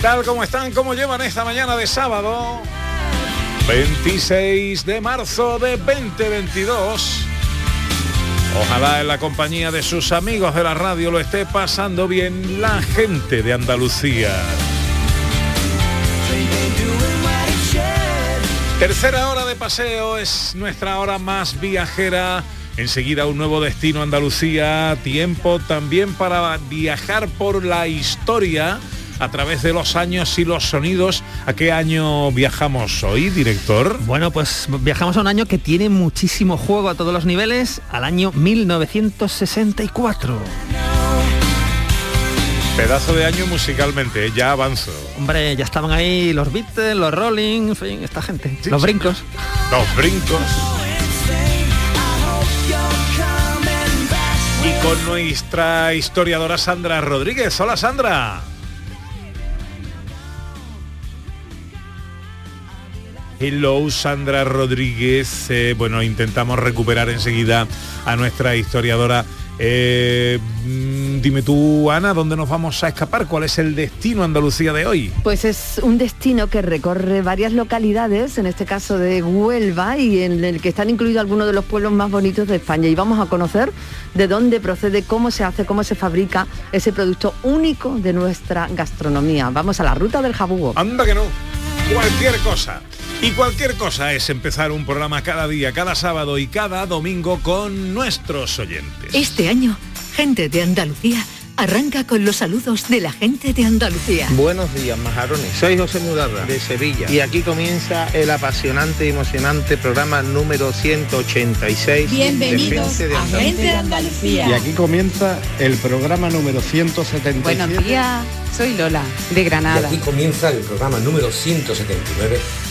Tal? ¿Cómo están? ¿Cómo llevan esta mañana de sábado? 26 de marzo de 2022. Ojalá en la compañía de sus amigos de la radio lo esté pasando bien la gente de Andalucía. Tercera hora de paseo es nuestra hora más viajera. Enseguida un nuevo destino Andalucía. Tiempo también para viajar por la historia a través de los años y los sonidos. ¿A qué año viajamos hoy, director? Bueno, pues viajamos a un año que tiene muchísimo juego a todos los niveles, al año 1964. Pedazo de año musicalmente, ya avanzo. Hombre, ya estaban ahí los Beatles, los Rolling, en fin, esta gente. Sí, los sí. brincos. Los brincos. Y con nuestra historiadora Sandra Rodríguez. Hola Sandra. Hello Sandra Rodríguez. Eh, bueno, intentamos recuperar enseguida a nuestra historiadora. Eh, mm, dime tú, Ana, ¿dónde nos vamos a escapar? ¿Cuál es el destino Andalucía de hoy? Pues es un destino que recorre varias localidades, en este caso de Huelva, y en el que están incluidos algunos de los pueblos más bonitos de España. Y vamos a conocer de dónde procede, cómo se hace, cómo se fabrica ese producto único de nuestra gastronomía. Vamos a la ruta del jabugo. Anda que no. Cualquier cosa. Y cualquier cosa es empezar un programa cada día, cada sábado y cada domingo con nuestros oyentes. Este año, gente de Andalucía arranca con los saludos de la gente de Andalucía. Buenos días, majarones. Soy José Mudarra, de Sevilla. Y aquí comienza el apasionante y emocionante programa número 186 Bienvenidos de Gente de a Andalucía. Gente de Andalucía. Y aquí comienza el programa número 177. Buenos días, soy Lola, de Granada. Y aquí comienza el programa número 179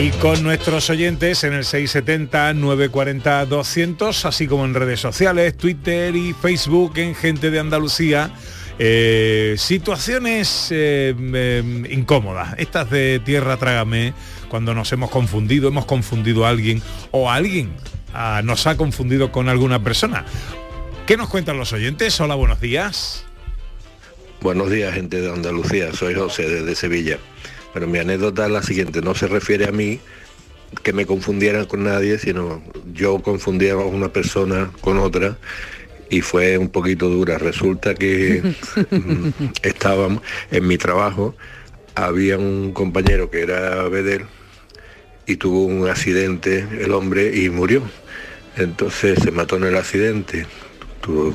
Y con nuestros oyentes en el 670-940-200, así como en redes sociales, Twitter y Facebook en Gente de Andalucía. eh, situaciones eh, eh, incómodas, estas de tierra trágame, cuando nos hemos confundido, hemos confundido a alguien o alguien ah, nos ha confundido con alguna persona. ¿Qué nos cuentan los oyentes? Hola, buenos días. Buenos días, gente de Andalucía. Soy José desde Sevilla. Pero mi anécdota es la siguiente. No se refiere a mí que me confundieran con nadie, sino yo confundía a una persona con otra y fue un poquito dura. Resulta que mm, estábamos en mi trabajo, había un compañero que era Bedel y tuvo un accidente el hombre y murió. Entonces se mató en el accidente,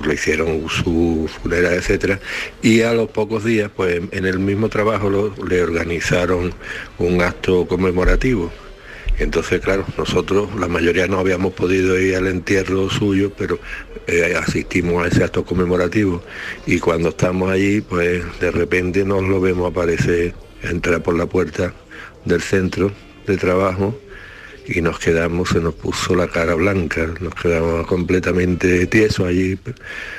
le hicieron su funeral, etcétera, y a los pocos días, pues en el mismo trabajo le organizaron un acto conmemorativo. Entonces, claro, nosotros, la mayoría no habíamos podido ir al entierro suyo, pero eh, asistimos a ese acto conmemorativo. Y cuando estamos allí, pues de repente nos lo vemos aparecer, entrar por la puerta del centro de trabajo y nos quedamos, se nos puso la cara blanca, nos quedamos completamente tiesos allí,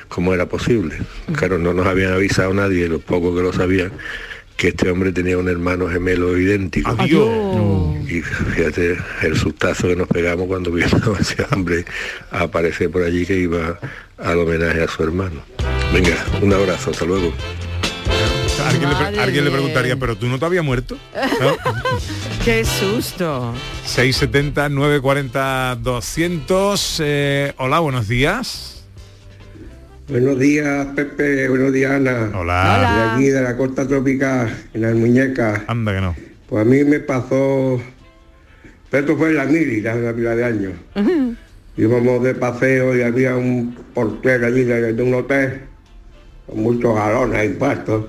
como era posible. Claro, no nos habían avisado nadie, los pocos que lo sabían, que este hombre tenía un hermano gemelo idéntico. Adiós. Y fíjate el sustazo que nos pegamos cuando vimos a ese hombre aparecer por allí que iba al homenaje a su hermano. Venga, un abrazo, hasta luego. Alguien le, pre- Madre alguien le preguntaría, pero tú no te habías muerto. ¿No? ¡Qué susto! 670 940 200. eh, hola, buenos días. Buenos días, Pepe. Buenos días, Ana. Hola. De aquí, de la costa tropical, en las muñecas. Anda que no. Pues a mí me pasó... Esto fue en la mili, una pila de años. Íbamos de paseo y había un portero allí de, de un hotel con muchos galones y puestos.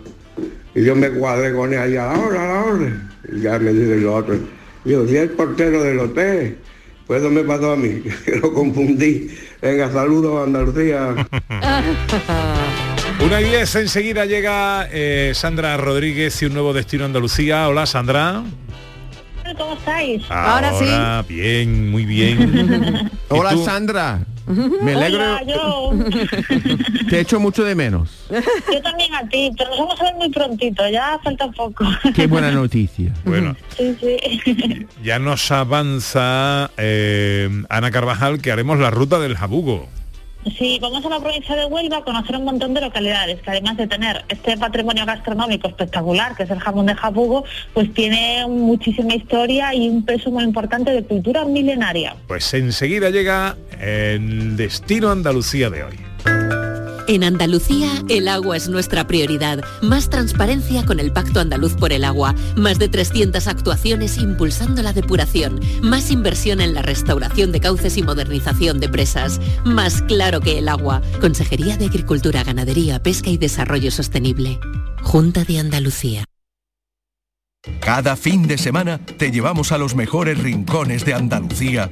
Y yo me cuadré con él allá, a la hora, a la hora. Y ya me dicen los otros. Yo, si es el portero del hotel. Pues eso me pasó a mí, que lo confundí. Venga, saludos Andalucía. Una y diez, enseguida llega eh, Sandra Rodríguez y un nuevo destino Andalucía. Hola, Sandra. ¿Cómo estáis? Ahora sí. Bien, muy bien. ¿Y Hola tú? Sandra, me alegro, Hola, yo, te echo mucho de menos. yo también a ti, pero nos vamos a ver muy prontito, ya falta poco. Qué buena noticia. Bueno, Sí, sí. ya nos avanza eh, Ana Carvajal que haremos la ruta del Jabugo. Sí, vamos a la provincia de Huelva a conocer un montón de localidades que además de tener este patrimonio gastronómico espectacular, que es el jamón de Jabugo, pues tiene muchísima historia y un peso muy importante de cultura milenaria. Pues enseguida llega el destino Andalucía de hoy. En Andalucía, el agua es nuestra prioridad. Más transparencia con el Pacto Andaluz por el Agua. Más de 300 actuaciones impulsando la depuración. Más inversión en la restauración de cauces y modernización de presas. Más claro que el agua. Consejería de Agricultura, Ganadería, Pesca y Desarrollo Sostenible. Junta de Andalucía. Cada fin de semana te llevamos a los mejores rincones de Andalucía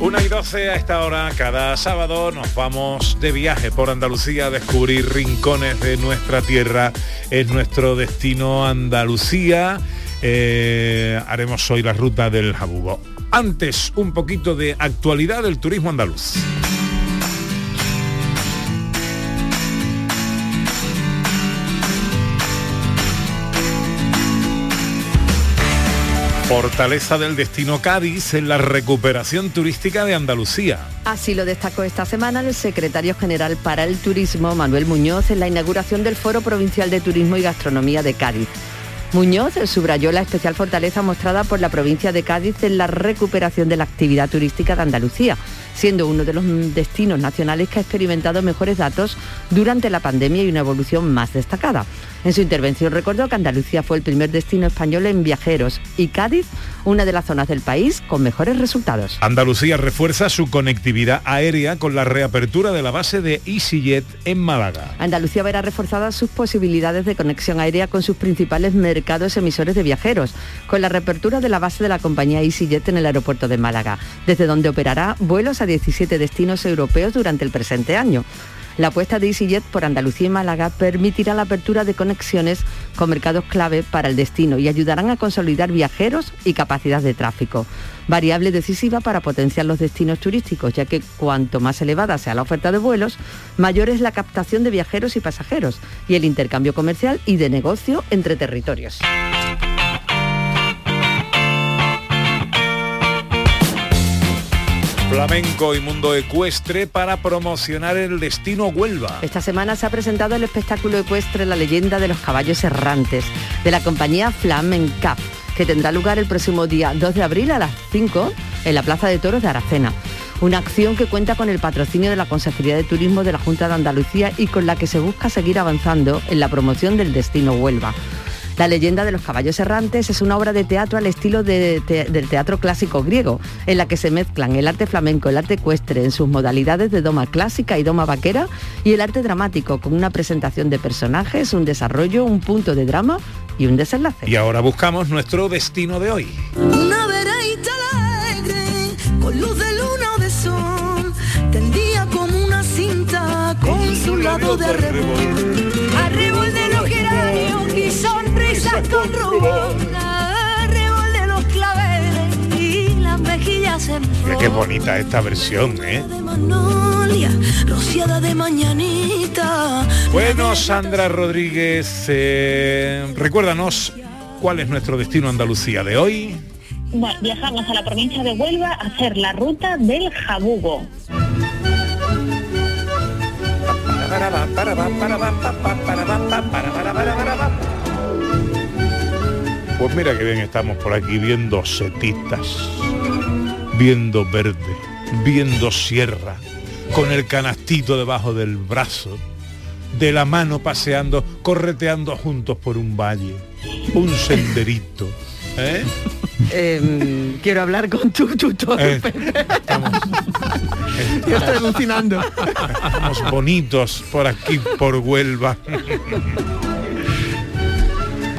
Una y 12 a esta hora, cada sábado nos vamos de viaje por Andalucía a descubrir rincones de nuestra tierra. Es nuestro destino Andalucía. Eh, haremos hoy la ruta del Jabugo. Antes, un poquito de actualidad del turismo andaluz. Fortaleza del destino Cádiz en la recuperación turística de Andalucía. Así lo destacó esta semana el secretario general para el turismo, Manuel Muñoz, en la inauguración del Foro Provincial de Turismo y Gastronomía de Cádiz. Muñoz subrayó la especial fortaleza mostrada por la provincia de Cádiz en la recuperación de la actividad turística de Andalucía, siendo uno de los destinos nacionales que ha experimentado mejores datos durante la pandemia y una evolución más destacada. En su intervención recordó que Andalucía fue el primer destino español en viajeros y Cádiz una de las zonas del país con mejores resultados. Andalucía refuerza su conectividad aérea con la reapertura de la base de EasyJet en Málaga. Andalucía verá reforzadas sus posibilidades de conexión aérea con sus principales mercados emisores de viajeros, con la reapertura de la base de la compañía EasyJet en el aeropuerto de Málaga, desde donde operará vuelos a 17 destinos europeos durante el presente año. La apuesta de EasyJet por Andalucía y Málaga permitirá la apertura de conexiones con mercados clave para el destino y ayudarán a consolidar viajeros y capacidad de tráfico. Variable decisiva para potenciar los destinos turísticos, ya que cuanto más elevada sea la oferta de vuelos, mayor es la captación de viajeros y pasajeros y el intercambio comercial y de negocio entre territorios. Flamenco y mundo ecuestre para promocionar el destino Huelva. Esta semana se ha presentado el espectáculo ecuestre La leyenda de los caballos errantes de la compañía Flamencap, que tendrá lugar el próximo día 2 de abril a las 5 en la Plaza de Toros de Aracena. Una acción que cuenta con el patrocinio de la Consejería de Turismo de la Junta de Andalucía y con la que se busca seguir avanzando en la promoción del destino Huelva. La leyenda de los caballos errantes es una obra de teatro al estilo de te- del teatro clásico griego, en la que se mezclan el arte flamenco, el arte ecuestre en sus modalidades de doma clásica y doma vaquera y el arte dramático con una presentación de personajes, un desarrollo, un punto de drama y un desenlace. Y ahora buscamos nuestro destino de hoy. Una veredita alegre, con luz de luna o de sol, tendía como una cinta con su lado de arrebol. Arrebol con rubor. De los claveles y las mejillas en qué bonita esta versión, ¿eh? rociada de mañanita. Bueno, Sandra Rodríguez, eh, recuérdanos cuál es nuestro destino Andalucía de hoy. Bueno, viajamos a la provincia de Huelva a hacer la ruta del Jabugo. Pues mira que bien estamos por aquí viendo setistas, viendo verde, viendo sierra, con el canastito debajo del brazo, de la mano paseando, correteando juntos por un valle, un senderito. ¿eh? Em, quiero hablar con tu tutor. Eh, Yo estoy alucinando. Estamos bonitos por aquí, por Huelva.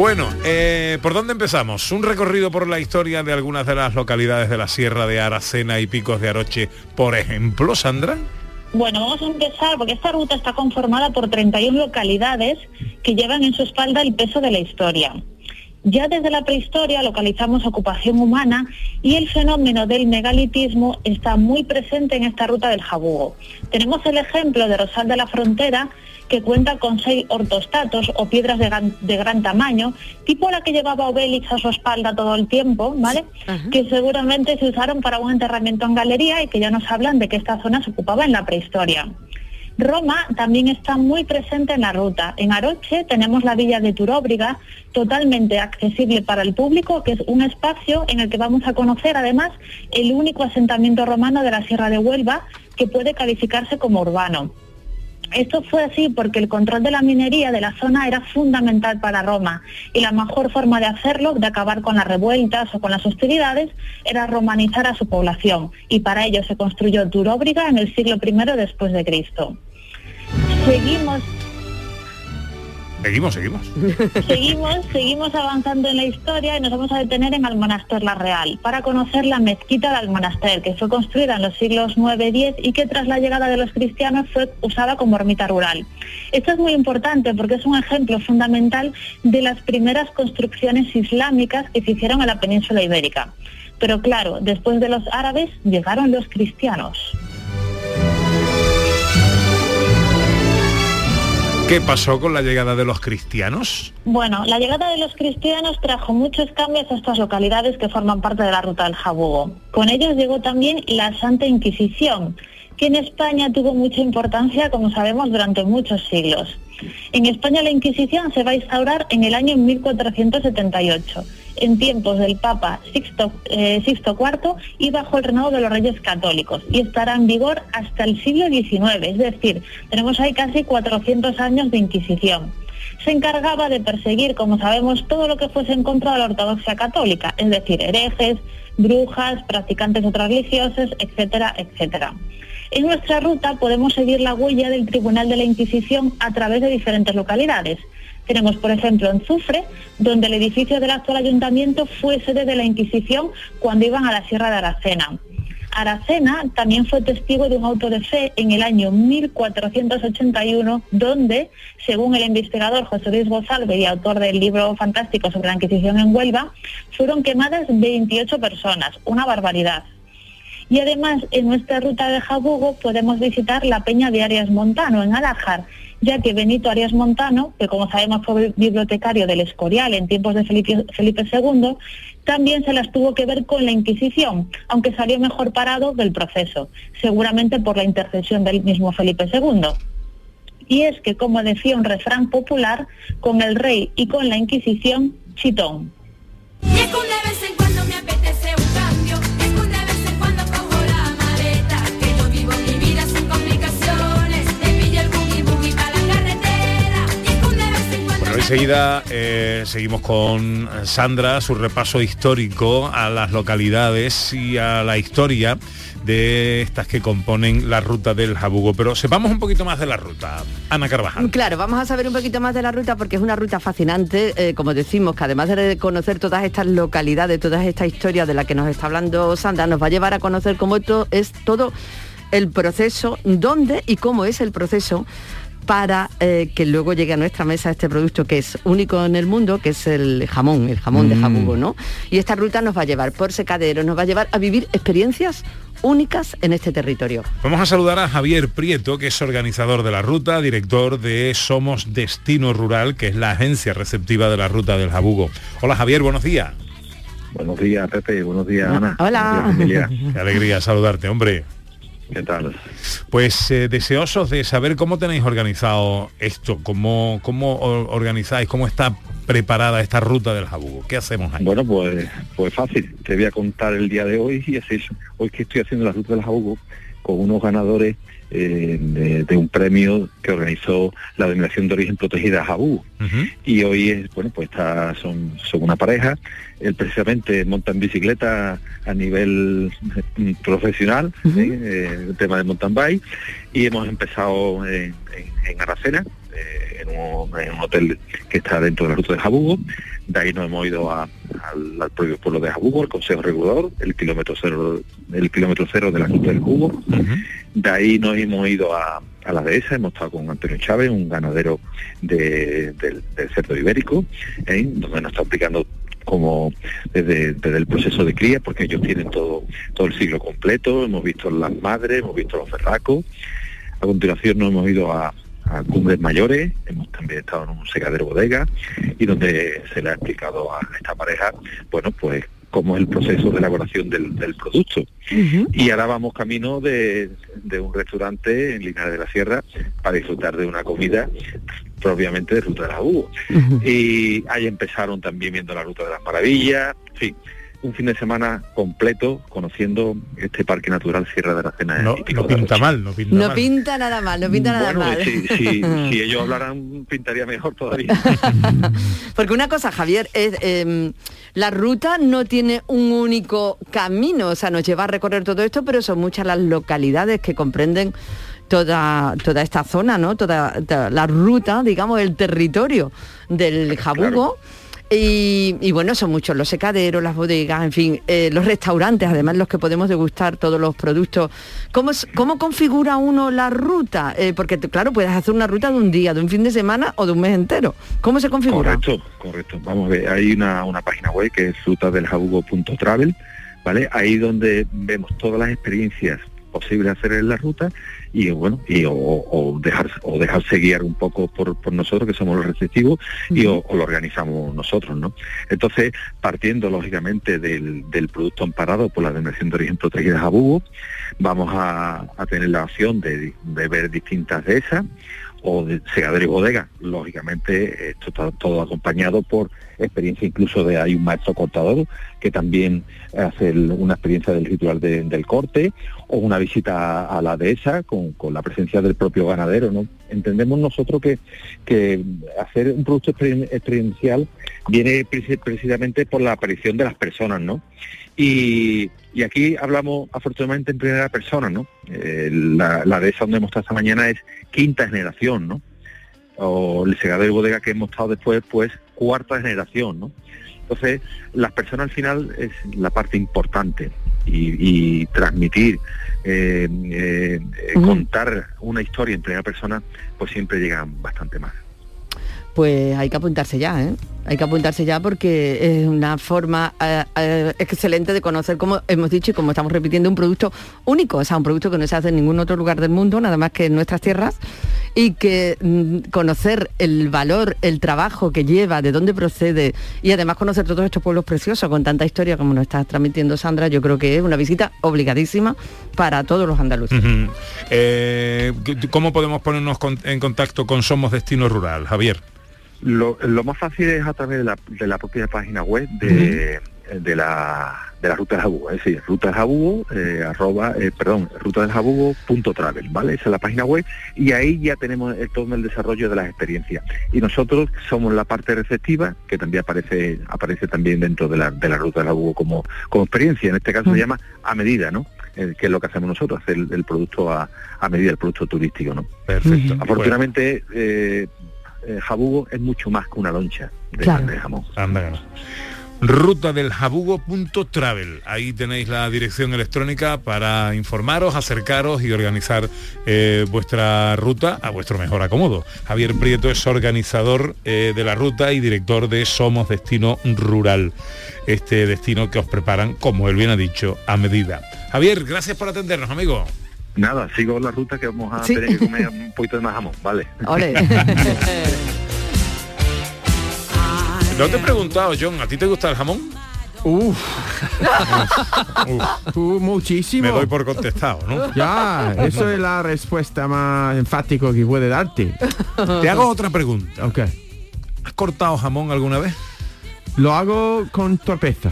Bueno, eh, ¿por dónde empezamos? Un recorrido por la historia de algunas de las localidades de la Sierra de Aracena y Picos de Aroche, por ejemplo, Sandra. Bueno, vamos a empezar porque esta ruta está conformada por 31 localidades que llevan en su espalda el peso de la historia. Ya desde la prehistoria localizamos ocupación humana y el fenómeno del megalitismo está muy presente en esta ruta del Jabugo. Tenemos el ejemplo de Rosal de la Frontera, que cuenta con seis ortostatos o piedras de gran, de gran tamaño, tipo la que llevaba Obélix a su espalda todo el tiempo, ¿vale? Que seguramente se usaron para un enterramiento en galería y que ya nos hablan de que esta zona se ocupaba en la prehistoria. Roma también está muy presente en la ruta. En Aroche tenemos la villa de Turóbriga, totalmente accesible para el público, que es un espacio en el que vamos a conocer además el único asentamiento romano de la Sierra de Huelva que puede calificarse como urbano. Esto fue así porque el control de la minería de la zona era fundamental para Roma y la mejor forma de hacerlo, de acabar con las revueltas o con las hostilidades, era romanizar a su población y para ello se construyó Duróbriga en el siglo I después de Cristo. Seguimos Seguimos, seguimos. Seguimos, seguimos avanzando en la historia y nos vamos a detener en Almonaster la Real para conocer la mezquita de Almonaster, que fue construida en los siglos 9-10 y que tras la llegada de los cristianos fue usada como ermita rural. Esto es muy importante porque es un ejemplo fundamental de las primeras construcciones islámicas que se hicieron en la península ibérica. Pero claro, después de los árabes llegaron los cristianos. ¿Qué pasó con la llegada de los cristianos? Bueno, la llegada de los cristianos trajo muchos cambios a estas localidades que forman parte de la ruta del Jabugo. Con ellos llegó también la Santa Inquisición, que en España tuvo mucha importancia, como sabemos, durante muchos siglos. En España la Inquisición se va a instaurar en el año 1478, en tiempos del Papa Sixto, eh, IV y bajo el reinado de los Reyes Católicos, y estará en vigor hasta el siglo XIX, es decir, tenemos ahí casi 400 años de Inquisición se encargaba de perseguir, como sabemos, todo lo que fuese en contra de la ortodoxia católica, es decir, herejes, brujas, practicantes de otras religiosas, etcétera, etcétera. En nuestra ruta podemos seguir la huella del Tribunal de la Inquisición a través de diferentes localidades. Tenemos, por ejemplo, en Zufre, donde el edificio del actual ayuntamiento fue sede de la Inquisición cuando iban a la Sierra de Aracena. Aracena también fue testigo de un auto de fe en el año 1481, donde, según el investigador José Luis Gozalve y autor del libro fantástico sobre la Inquisición en Huelva, fueron quemadas 28 personas, una barbaridad. Y además, en nuestra ruta de Jabugo podemos visitar la Peña de Arias Montano, en Alájar, ya que Benito Arias Montano, que como sabemos fue bibliotecario del Escorial en tiempos de Felipe, II, también se las tuvo que ver con la Inquisición, aunque salió mejor parado del proceso, seguramente por la intercesión del mismo Felipe II. Y es que, como decía un refrán popular, con el rey y con la Inquisición, chitón. Eh, seguimos con Sandra, su repaso histórico a las localidades y a la historia de estas que componen la ruta del Jabugo. Pero sepamos un poquito más de la ruta. Ana Carvajal. Claro, vamos a saber un poquito más de la ruta porque es una ruta fascinante, eh, como decimos, que además de conocer todas estas localidades, todas estas historias de las que nos está hablando Sandra, nos va a llevar a conocer cómo esto es todo el proceso, dónde y cómo es el proceso para eh, que luego llegue a nuestra mesa este producto que es único en el mundo, que es el jamón, el jamón de Mm. jabugo, ¿no? Y esta ruta nos va a llevar por secadero, nos va a llevar a vivir experiencias únicas en este territorio. Vamos a saludar a Javier Prieto, que es organizador de la ruta, director de Somos Destino Rural, que es la agencia receptiva de la ruta del Jabugo. Hola Javier, buenos días. Buenos días, Pepe. Buenos días, Ana. Hola. Buenos días. Qué alegría saludarte, hombre. ¿Qué tal? Pues eh, deseosos de saber cómo tenéis organizado esto, cómo, cómo organizáis, cómo está preparada esta ruta del Jabugo. ¿Qué hacemos ahí? Bueno, pues, pues fácil. Te voy a contar el día de hoy y es eso. Hoy que estoy haciendo la ruta del Jabugo con unos ganadores eh, de, de un premio que organizó la Denominación de Origen Protegida Jabugo. Y hoy es, bueno, pues está, son, son una pareja. Él precisamente monta en bicicleta a nivel mm, profesional. Eh, el tema de mountain bike. Y hemos empezado en, en- en Aracena, eh, en, un, en un hotel que está dentro de la ruta de Jabugo. De ahí nos hemos ido a- al, al propio pueblo de Jabugo, el Consejo Regulador, el kilómetro cero, el kilómetro cero de la ruta del Jabugo. De ahí nos hemos ido a, a la dehesa, hemos estado con Antonio Chávez, un ganadero de- del, cerdo ibérico, donde nos está explicando como desde, desde el proceso de cría, porque ellos tienen todo, todo el ciclo completo, hemos visto las madres, hemos visto los ferracos, a continuación nos hemos ido a, a Cumbres Mayores, hemos también estado en un secadero bodega y donde se le ha explicado a esta pareja, bueno, pues cómo es el proceso de elaboración del, del producto. Y ahora vamos camino de, de un restaurante en Linares de la Sierra para disfrutar de una comida propiamente de Ruta de la Hugo. Y ahí empezaron también viendo la Ruta de las Maravillas, en fin, un fin de semana completo conociendo este Parque Natural Sierra de la Cena. No, no pinta mal, no pinta No mal. pinta nada mal, no pinta nada Bueno, mal. si, si- si ellos hablaran pintaría mejor todavía. Porque una cosa, Javier, es em, la ruta no tiene un único camino, o sea, nos lleva a recorrer todo esto, pero son muchas las localidades que comprenden toda, toda esta zona, ¿no? Toda, toda la ruta, digamos, el territorio del Jabugo. Y, bueno, son muchos los secaderos, las bodegas, en fin, eh, los restaurantes, además los que podemos degustar todos los productos. ¿Cómo, cómo configura uno la ruta? Eh, porque claro, puedes hacer una ruta de un día, de un fin de semana o de un mes entero. ¿Cómo se configura? Correcto, correcto. Vamos a ver, hay una, una página web que es frutadeljabugo.travel, ¿vale? Ahí donde vemos todas las experiencias posibles hacer en la ruta y bueno y o, o dejar o dejarse guiar un poco por, por nosotros que somos los receptivos y o, o lo organizamos nosotros no entonces partiendo lógicamente del, del producto amparado por la denominación de origen protegida Jabugo vamos a, a tener la opción de, de ver distintas de esas o de segadero y bodega. Lógicamente, esto está todo acompañado por experiencia incluso de hay un maestro cortador que también hace una experiencia del ritual de- del corte o una visita a la dehesa con, con la presencia del propio ganadero. ¿no? Entendemos nosotros que, que hacer un producto experien- experiencial viene preci- precisamente por la aparición de las personas, ¿no? Y, y aquí hablamos afortunadamente en primera persona, ¿no? Eh, la, la dehesa donde hemos estado esta mañana es quinta generación, ¿no? O el segadero y bodega que hemos estado después, pues cuarta generación, ¿no? Entonces, las personas al final es la parte importante y, y transmitir, eh, eh, eh, contar una historia en primera persona, pues siempre llegan bastante más. Pues hay que apuntarse ya, ¿eh? Hay que apuntarse ya porque es una forma eh, eh, excelente de conocer, como hemos dicho y como estamos repitiendo, un producto único, o sea, un producto que no se hace en ningún otro lugar del mundo, nada más que en nuestras tierras, y que mm, conocer el valor, el trabajo que lleva, de dónde procede, y además conocer todos estos pueblos preciosos con tanta historia como nos está transmitiendo Sandra, yo creo que es una visita obligadísima para todos los andaluces. Eh, ¿Cómo podemos ponernos en contacto con Somos Destino Rural, Javier? Lo, lo más fácil es a través de la, de la propia página web de, de la de la ruta del jabugo, es decir, ruta del jabugo, eh, arroba, eh, perdón, ruta del jabugo punto travel, ¿vale? Esa es la página web y ahí ya tenemos el- todo el desarrollo de las experiencias. Y nosotros somos la parte receptiva, que también aparece, aparece también dentro de la, de la ruta del jabugo como, como experiencia, en este caso se llama a medida, ¿no? Eh, que es lo que hacemos nosotros, hacer el, el producto a, a medida, el producto turístico, ¿no? Perfecto. Afortunadamente, eh, eh, Jabugo es mucho más que una loncha de, Claro. de jamón. Anda, ruta del jabugo.travel. Ahí tenéis la dirección electrónica para informaros, acercaros y organizar eh, vuestra ruta a vuestro mejor acomodo. Javier Prieto es organizador eh, de la ruta y director de Somos Destino Rural. Este destino que os preparan, como él bien ha dicho, a medida. Javier, gracias por atendernos, amigo. Nada, sigo la ruta que vamos a Sí. tener que comer un poquito de más jamón, ¿vale? No te he preguntado, John, ¿a ti te gusta el jamón? Uf. muchísimo. Me doy por contestado, ¿no? Ya, eso es la respuesta más enfática que puede darte. Te hago otra pregunta. Ok. ¿Has cortado jamón alguna vez? Lo hago con torpeza.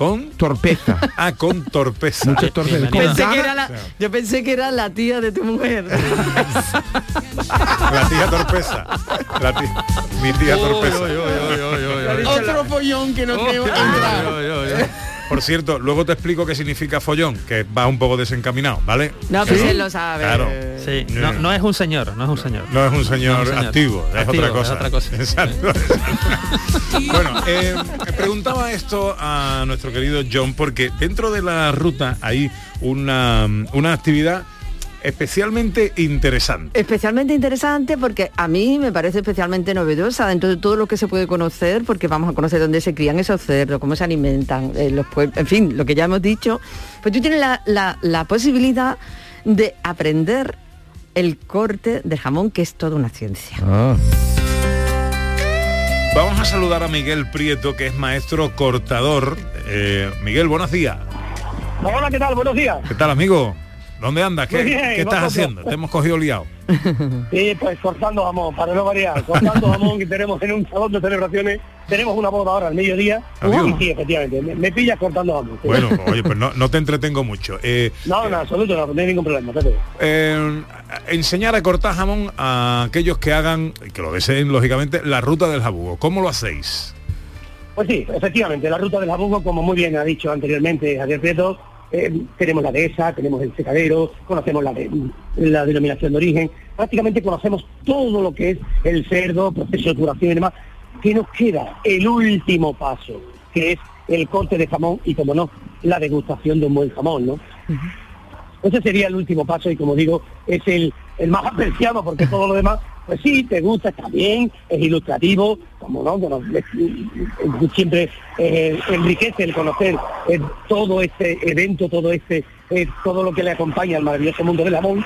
¿Con? Torpeza. Ah, con torpeza. Mucha torpeza. Con Pensé que ganas- era la- yo pensé que era la tía de tu mujer. La tía torpeza. La tía- mi tía torpeza. Otro follón que no tengo. Por cierto, luego te explico qué significa follón, que va un poco desencaminado, ¿vale? No, pues él lo sabe. Claro. Sí, no, no es un señor, no es un señor. No es un señor, No es un señor. activo, es Activo, otra cosa. es otra cosa. Exacto. bueno, eh, preguntaba esto a nuestro querido John porque dentro de la ruta hay una, una actividad especialmente interesante. Especialmente interesante porque a mí me parece especialmente novedosa dentro de todo lo que se puede conocer, porque vamos a conocer dónde se crían esos cerdos, cómo se alimentan, eh, los pueblos, en fin, lo que ya hemos dicho. Pues tú tienes la, la- la posibilidad de aprender el corte de jamón, que es toda una ciencia. Vamos a saludar a Miguel Prieto, que es maestro cortador. Eh, Miguel, buenos días. Hola, ¿qué tal? Buenos días. ¿Qué tal, amigo? ¿Dónde andas? ¿Qué, Muy bien, qué estás haciendo? Te hemos cogido liado. Sí, pues cortando jamón, para no variar, cortando jamón que tenemos en un salón de celebraciones, tenemos una boda ahora al mediodía. Adiós. Y sí, efectivamente, me, me pillas cortando jamón. sí. Bueno, oye, pues no, no te entretengo mucho. Eh, No, en absoluto, no, no hay ningún problema. Eh, enseñar a cortar jamón a aquellos que hagan, que lo deseen, lógicamente, la ruta del jabugo. ¿Cómo lo hacéis? Pues sí, efectivamente, la ruta del jabugo, como muy bien ha dicho anteriormente Javier Prieto, eh, tenemos la dehesa, tenemos el secadero, conocemos la, de- la denominación de origen, prácticamente conocemos todo lo que es el cerdo, proceso de curación y demás, que nos queda el último paso, que es el corte de jamón y, como no, la degustación de un buen jamón, ¿no? Ese sería el último paso y como digo, es el, el más apreciado porque todo lo demás, pues sí, te gusta, está bien, es ilustrativo, como no, bueno, siempre eh, enriquece el conocer eh, todo este evento, todo este, eh, todo lo que le acompaña al maravilloso mundo del jamón.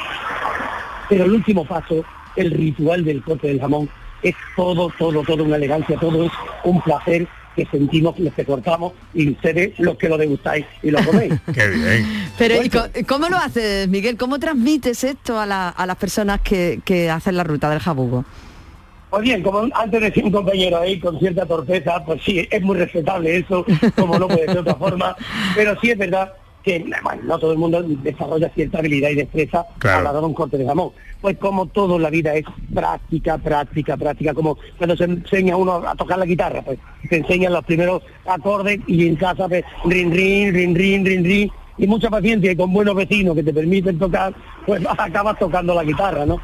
Pero el último paso, el ritual del corte del jamón, es todo, todo, todo una elegancia, todo es un placer que sentimos los que cortamos y ustedes los que lo degustáis y lo coméis. Qué bien. Pero ¿y ¿cómo lo haces, Miguel? ¿Cómo transmites esto a, la- a las personas que, que hacen la ruta del jabugo? Pues bien, como antes decía un compañero ahí con cierta torpeza, pues sí, es muy respetable eso, como no puede ser de otra forma, pero sí es verdad que bueno, no todo el mundo desarrolla cierta habilidad y destreza Claro. a la hora de un corte de jamón. Pues como todo en la vida es práctica, práctica, práctica, como cuando se enseña uno a tocar la guitarra, pues te enseñan los primeros acordes y en casa pues rin, rin, rin, rin, rin, rin, y mucha paciencia y con buenos vecinos que te permiten tocar, pues acabas tocando la guitarra, ¿no?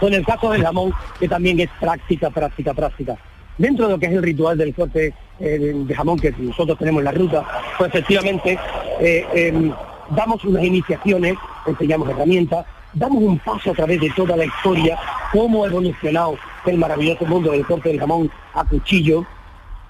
Con el caso del jamón, que también es práctica, práctica, práctica. Dentro de lo que es el ritual del corte eh, de, jamón que nosotros tenemos en la ruta, pues efectivamente eh, em, damos unas iniciaciones, enseñamos herramientas, damos un paso a través de toda la historia, cómo ha evolucionado el maravilloso mundo del corte del jamón a cuchillo,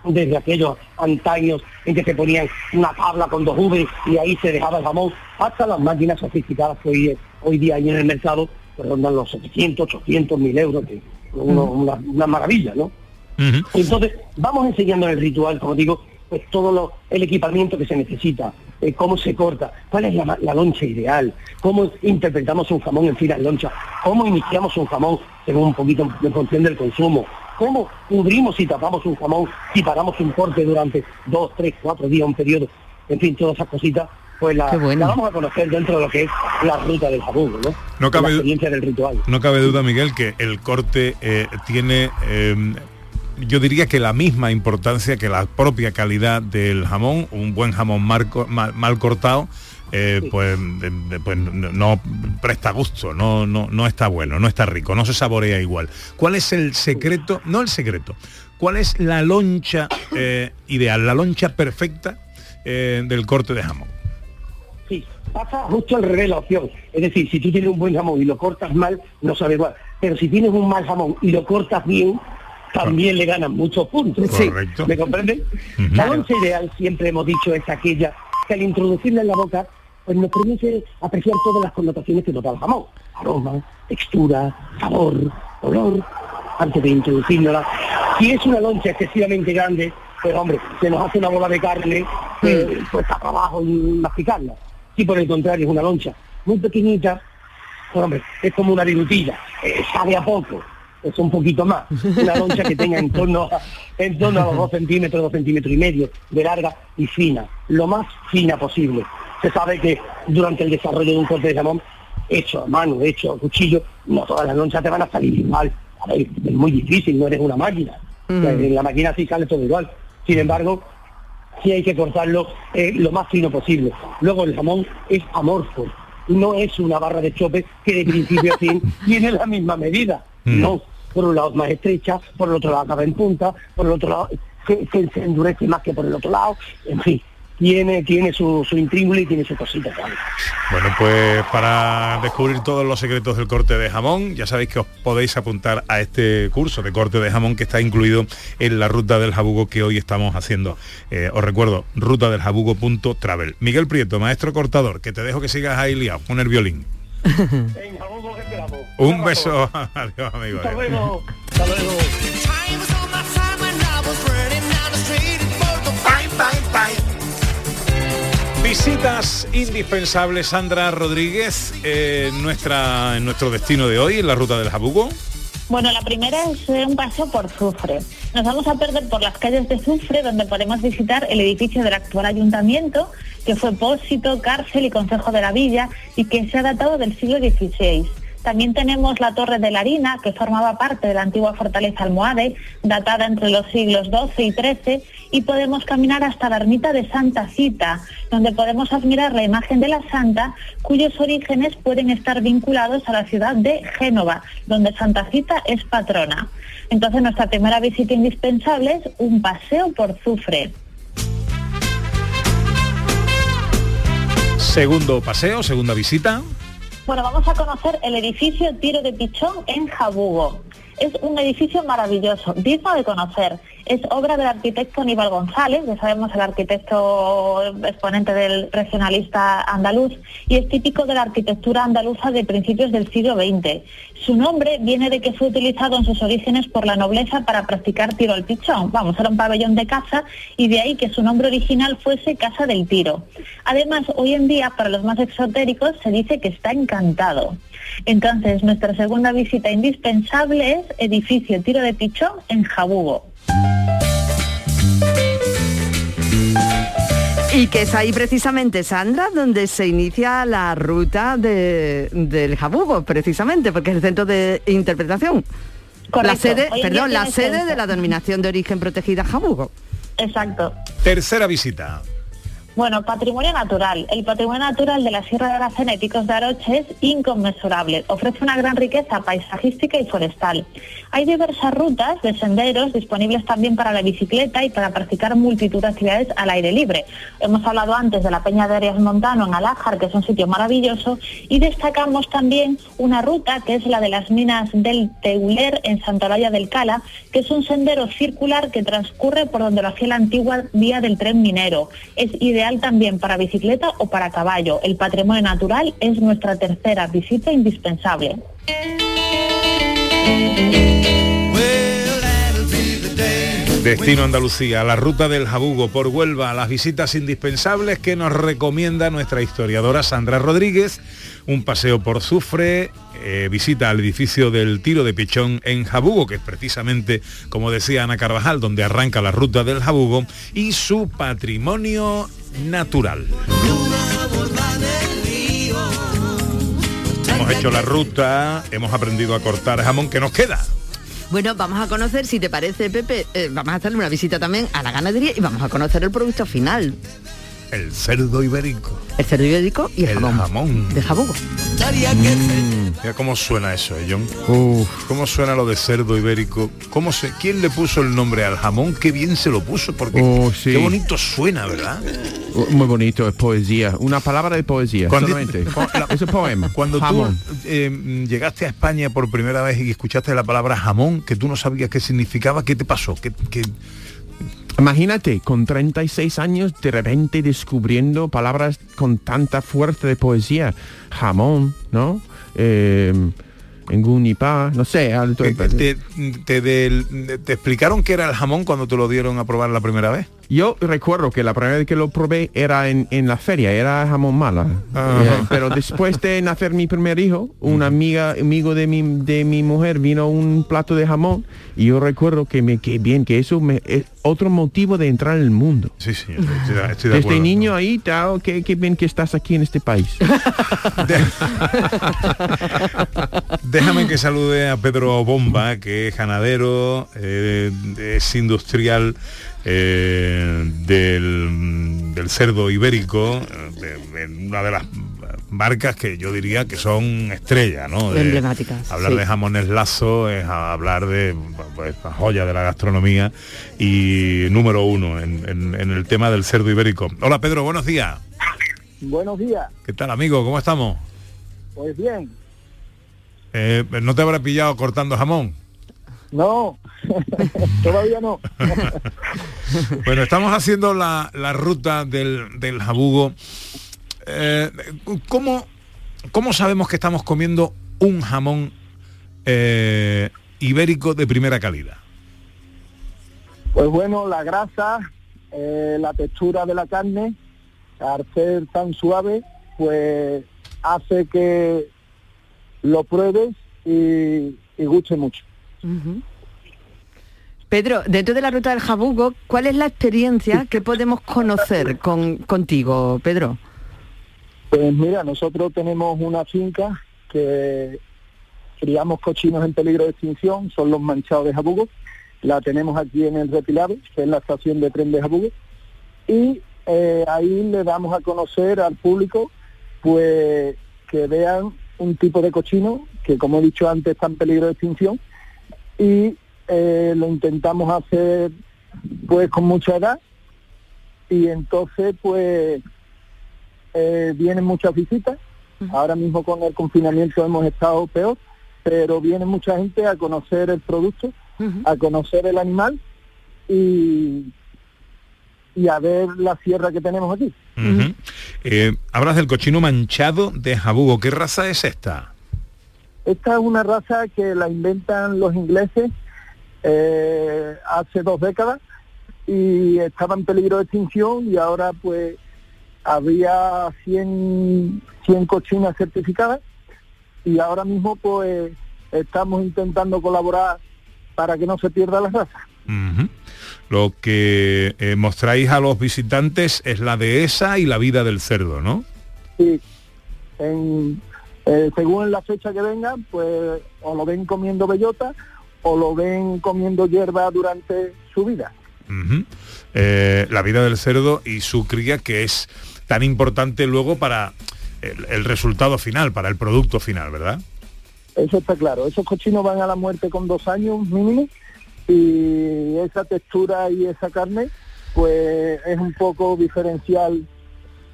desde aquellos antaños en que se ponían una tabla con dos V y ahí se dejaba el jamón, hasta las máquinas sofisticadas que hoy, hoy día hay en el mercado, que rondan los 700, 800, 1000 euros, que es una maravilla, ¿no? Entonces, vamos enseñando en el ritual, como digo, pues todo lo- el equipamiento que se necesita, eh, cómo se corta, cuál es la, loncha ideal, cómo interpretamos un jamón en filas loncha, cómo iniciamos un jamón según un poquito en función del consumo, cómo cubrimos y tapamos un jamón si paramos un corte durante dos, tres, cuatro días, un periodo, en fin, todas esas cositas, pues la, Qué bueno. la vamos a conocer dentro de lo que es la ruta del jabugo, ¿no? No cabe- la experiencia del ritual. No cabe duda, Miguel, que el corte eh, tiene, eh, yo diría que la misma importancia que la propia calidad del jamón. Un buen jamón mal, co- mal- mal cortado, eh, pues, pues no no presta gusto, no, no, no está bueno, no está rico, no se saborea igual. ¿Cuál es el secreto? No el secreto. ¿Cuál es la loncha eh, ideal, la loncha perfecta eh, del corte de jamón? Sí, pasa justo al revés la opción. Es decir, si tú tienes un buen jamón y lo cortas mal, no sabe igual. Pero si tienes un mal jamón y lo cortas bien, también le ganan muchos puntos. Sí. Correcto. ¿Me comprenden? La loncha ideal, siempre hemos dicho, es aquella que al introducirla en la boca, pues nos permite apreciar todas las connotaciones que nos da el jamón. Aroma, textura, sabor, olor, antes de introducirla. Si es una loncha excesivamente grande, pues hombre, se nos hace una bola de carne, eh, pues está para abajo y masticarla. Si por el contrario es una loncha muy pequeñita, pues hombre, es como una virutilla, eh, sabe a poco, es un poquito más. Una loncha que tenga en torno a, en torno a los dos centímetros, dos centímetros y medio de larga y fina, lo más fina posible. Se sabe que durante el desarrollo de un corte de jamón, hecho a mano, hecho a cuchillo, no todas las lonchas te van a salir igual. A ver, es muy difícil, no eres una máquina. O sea, en la máquina sí sale todo igual. Sin embargo, sí hay que cortarlo eh, lo más fino posible. Luego el jamón es amorfo, no es una barra de chope que de principio a fin tiene la misma medida. No, por un lado es más estrecha, por el otro lado acaba en punta, por el otro lado se, se- se endurece más que por el otro lado, en fin, tiene, tiene su, su y tiene su cosita. ¿vale? Bueno, pues para descubrir todos los secretos del corte de jamón, ya sabéis que os podéis apuntar a este curso de corte de jamón que está incluido en la ruta del jabugo que hoy estamos haciendo. Eh, os recuerdo, rutadeljabugo.travel. Miguel Prieto, maestro cortador, que te dejo que sigas ahí liado con el violín. Un beso. Adiós, amigo. Hasta luego, hasta luego. Visitas indispensables, Sandra Rodríguez, eh, nuestra, en nuestro destino de hoy, en la ruta del jabugo. Bueno, la primera es eh, un paseo por Zufre. Nos vamos a perder por las calles de Zufre, donde podemos visitar el edificio del actual ayuntamiento, que fue pósito, cárcel y consejo de la villa, y que se ha datado del siglo XVI. También tenemos la Torre de la Harina, que formaba parte de la antigua fortaleza almohade, datada entre los siglos XII y XIII, y podemos caminar hasta la ermita de Santa Cita, donde podemos admirar la imagen de la santa, cuyos orígenes pueden estar vinculados a la ciudad de Génova, donde Santa Cita es patrona. Entonces nuestra primera visita indispensable es un paseo por Zufre. Segundo paseo, segunda visita. Bueno, vamos a conocer el edificio Tiro de Pichón en Jabugo. Es un edificio maravilloso, digno de conocer. Es obra del arquitecto Aníbal González, ya sabemos el arquitecto exponente del regionalista andaluz, y es típico de la arquitectura andaluza de principios del siglo XX. Su nombre viene de que fue utilizado en sus orígenes por la nobleza para practicar tiro al pichón. Vamos, era un pabellón de caza y de ahí que su nombre original fuese Casa del Tiro. Además, hoy en día, para los más exotéricos, se dice que está encantado. Entonces, nuestra segunda visita indispensable es edificio Tiro de Pichón en Jabugo. Y que es ahí precisamente, Sandra, donde se inicia la ruta de- del jabugo, precisamente, porque es el centro de interpretación. La Correcto. sede, Hoy en perdón, la sede centro. de la denominación de origen protegida jabugo. Exacto. Tercera visita. Bueno, patrimonio natural. El patrimonio natural de la Sierra de Aracena y Picos de Aroche es inconmensurable. Ofrece una gran riqueza paisajística y forestal. Hay diversas rutas de senderos disponibles también para la bicicleta y para practicar multitud de actividades al aire libre. Hemos hablado antes de la Peña de Arias Montano en Alájar, que es un sitio maravilloso, y destacamos también una ruta que es la de las minas del Teuler en Santolaya del Cala, que es un sendero circular que transcurre por donde lo hacía la antigua vía del tren minero. Es ideal también para bicicleta o para caballo. El patrimonio natural es nuestra tercera visita indispensable. Destino Andalucía, la ruta del Jabugo por Huelva, las visitas indispensables que nos recomienda nuestra historiadora Sandra Rodríguez, un paseo por Sufre, eh, visita al edificio del Tiro de Pichón en Jabugo, que es precisamente, como decía Ana Carvajal, donde arranca la ruta del Jabugo, y su patrimonio natural. Hemos hecho la ruta, hemos aprendido a cortar jamón que nos queda. Bueno, vamos a conocer, si te parece, Pepe, eh, vamos a hacerle una visita también a la ganadería y vamos a conocer el producto final. El cerdo ibérico. El cerdo ibérico y el, El jamón. jamón. De jabugo. Mira cómo suena eso, ¿eh, John. ¿Cómo suena lo de cerdo ibérico? ¿Cómo se, ¿Quién le puso el nombre al jamón? Qué bien se lo puso, porque Oh, sí. qué bonito suena, ¿verdad? Uh, Muy bonito, es poesía. Una palabra de poesía. Cuando- solamente. es un poema. Cuando Jamón. tú eh, llegaste a España por primera vez y escuchaste la palabra jamón, que tú no sabías qué significaba, ¿qué te pasó? ¿Qué, qué- Imagínate, con 36 años, de repente descubriendo palabras con tanta fuerza de poesía. Jamón, ¿no? Eh, engunipa, no sé. al- te, te- del- te explicaron que era el jamón cuando te lo dieron a probar la primera vez? Yo recuerdo que la primera vez que lo probé era en, en la feria, era jamón mala. Eh, pero después de nacer mi primer hijo, una amiga, amigo de mi, de mi mujer vino un plato de jamón y yo recuerdo que me que bien, que eso me, es otro motivo de entrar en el mundo. Sí, sí, estoy, estoy de Desde acuerdo. niño ahí, tao, qué, qué bien que estás aquí en este país. Déjame que salude a Pedro Bomba, que es ganadero, eh, es industrial eh, del, del cerdo ibérico, eh, de, de una de las marcas que yo diría que son estrellas, ¿no? De- Emblemáticas, Hablar sí. de jamones lazo es hablar de pues, la joya de la gastronomía y número uno en, en- en el tema del cerdo ibérico. Hola Pedro, buenos días. Buenos días. ¿Qué tal amigo? ¿Cómo estamos? Pues bien. Eh, ¿No te habrá pillado cortando jamón? No, todavía no. Bueno, estamos haciendo la, la ruta del, del jabugo. Eh, ¿cómo, cómo sabemos que estamos comiendo un jamón eh, ibérico de primera calidad? Pues bueno, la grasa, eh, la textura de la carne, al ser tan suave, pues hace que lo pruebes y, y guste mucho. Pedro, dentro de la ruta del jabugo, ¿cuál es la experiencia que podemos conocer con, contigo, Pedro? Pues mira, nosotros tenemos una finca que criamos cochinos en peligro de extinción, son los manchados de Jabugo. La tenemos aquí en el Repilado, que es la estación de tren de Jabugo. Y eh, ahí le damos a conocer al público pues que vean un tipo de cochino que, como he dicho antes, está en peligro de extinción. Y eh, lo intentamos hacer pues con mucha edad. Y entonces pues eh, vienen muchas visitas. Ahora mismo con el confinamiento hemos estado peor, pero viene mucha gente a conocer el producto, a conocer el animal y, y a ver la sierra que tenemos aquí. Eh, hablas del cochino manchado de jabugo. ¿Qué raza es esta? Esta es una raza que la inventan los ingleses eh, hace dos décadas y estaba en peligro de extinción y ahora pues había 100, 100 cochinas certificadas y ahora mismo pues estamos intentando colaborar para que no se pierda la raza. Lo que eh, mostráis a los visitantes es la dehesa y la vida del cerdo, ¿no? Sí, en, eh, según la fecha que vengan, pues o lo ven comiendo bellota o lo ven comiendo hierba durante su vida. Eh, la vida del cerdo y su cría que es tan importante luego para el, el resultado final, para el producto final, ¿verdad? Eso está claro. Esos cochinos van a la muerte con dos años mínimo y esa textura y esa carne pues es un poco diferencial